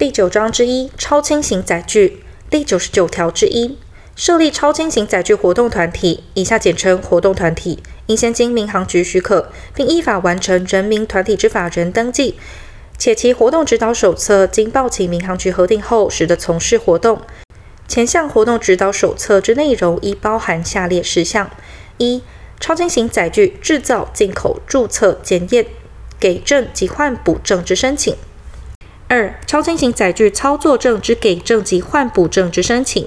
第九章之一超轻型载具第九十九条之一，设立超轻型载具活动团体（以下简称活动团体），应先经民航局许可，并依法完成人民团体之法人登记，且其活动指导手册经报请民航局核定后，始得从事活动。前项活动指导手册之内容，应包含下列事项：一、超轻型载具制造、进口、注册、检验、给证及换补证之申请；二、超轻型载具操作证之给证及换补证之申请；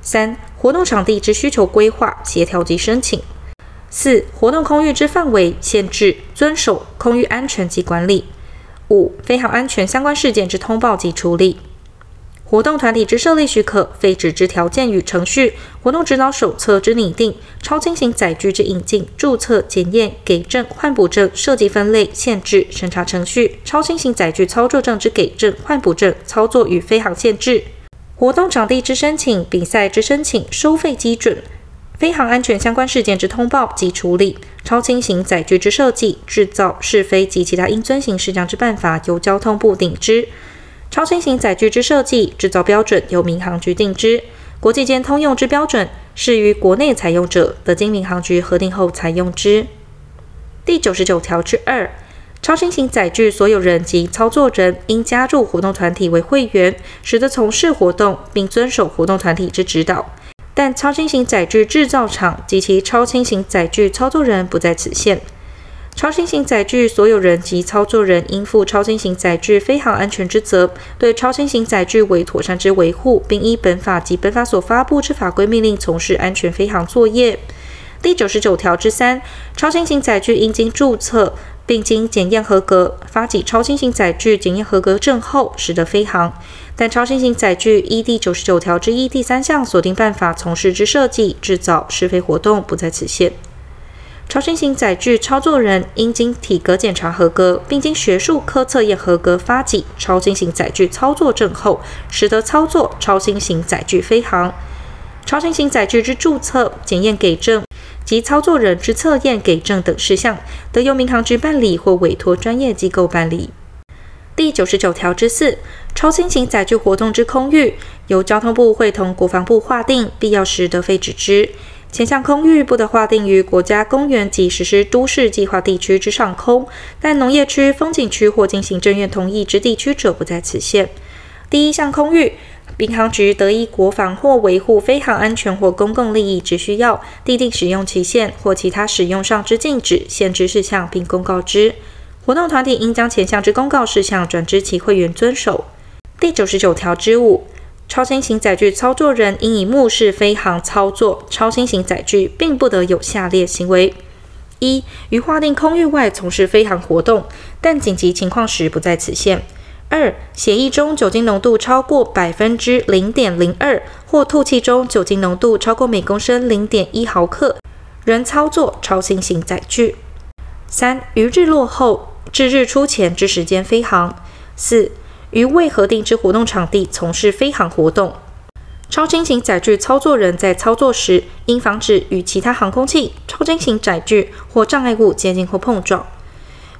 三、活动场地之需求规划、协调及申请；四、活动空域之范围、限制、遵守空域安全及管理；五、飞行安全相关事件之通报及处理。活动团体之设立许可、非纸之条件与程序、活动指导手册之拟定、超轻型载具之引进、注册、检验、给证、换补证、设计分类、限制、审查程序、超轻型载具操作证之给证、换补证、操作与飞航限制、活动场地之申请、比赛之申请、收费基准、飞航安全相关事件之通报及处理、超轻型载具之设计、制造、试飞及其他应遵行事项之办法，由交通部定之。超轻型载具之设计、制造标准由民航局定之，国际间通用之标准，适于国内采用者，得经民航局核定后采用之。第九十九条之二，超轻型载具所有人及操作人应加入活动团体为会员，使得从事活动，并遵守活动团体之指导。但超轻型载具制造厂及其超轻型载具操作人不在此限。超轻型载具所有人及操作人应负超轻型载具飞行安全之责，对超轻型载具为妥善之维护，并依本法及本法所发布之法规命令从事安全飞行作业。第九十九条之三，超轻型载具应经注册，并经检验合格，发给超轻型载具检验合格证后，始得飞行。但超轻型载具依第九十九条之一第三项所定办法从事之设计、制造、试飞活动，不在此限。超轻型载具操作人应经体格检查合格，并经学术科测验合格，发给超轻型载具操作证后，始得操作超轻型载具飞航。超轻型载具之注册、检验给证及操作人之测验给证等事项，得由民航局办理或委托专业机构办理。第九十九条之四，超轻型载具活动之空域，由交通部会同国防部划定，必要时得废止之。前项空域不得划定于国家公园及实施都市计划地区之上空，但农业区、风景区或经行政院同意之地区者不在此限。第一项空域，民航局得依国防或维护飞航安全或公共利益之需要，订定使用期限或其他使用上之禁止、限制事项，并公告之。活动团体应将前项之公告事项转知其会员遵守。第九十九条之五。超轻型载具操作人应以目视飞航操作超轻型载具，并不得有下列行为：一、于划定空域外从事飞航活动，但紧急情况时不在此限；二、血液中酒精浓度超过百分之零点零二，或吐气中酒精浓度超过每公升零点一毫克，仍操作超轻型载具；三、于日落后至日出前之时间飞航；四、于未核定之活动场地从事飞航活动，超轻型载具操作人在操作时，应防止与其他航空器、超轻型载具或障碍物接近或碰撞。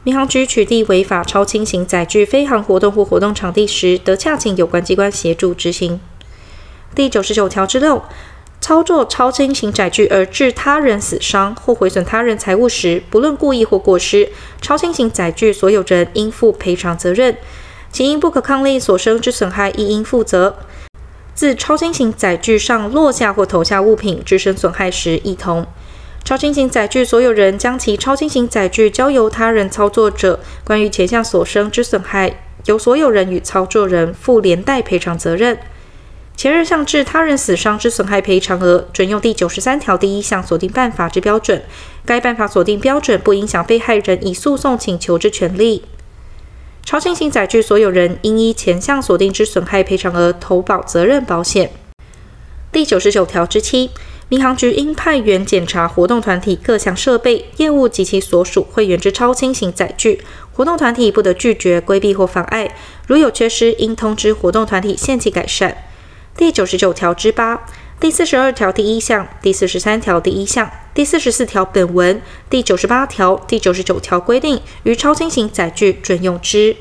民航局取缔违法超轻型载具飞航活动或活动场地时，得洽请有关机关协助执行。第九十九条之六，操作超轻型载具而致他人死伤或毁损他人财物时，不论故意或过失，超轻型载具所有人应负赔偿责任。其因不可抗力所生之损害，亦应负责。自超轻型载具上落下或投下物品，致生损害时，亦同。超轻型载具所有人将其超轻型载具交由他人操作者，关于前项所生之损害，由所有人与操作人负连带赔偿责任。前二项致他人死伤之损害赔偿额，准用第九十三条第一项锁定办法之标准。该办法锁定标准不影响被害人以诉讼请求之权利。超轻型载具所有人应依前项所定之损害赔偿额投保责任保险。第九十九条之七，民航局应派员检查活动团体各项设备、业务及其所属会员之超轻型载具，活动团体不得拒绝、规避或妨碍。如有缺失，应通知活动团体限期改善。第九十九条之八。第四十二条第一项、第四十三条第一项、第四十四条本文、第九十八条、第九十九条规定，于超轻型载具准用之。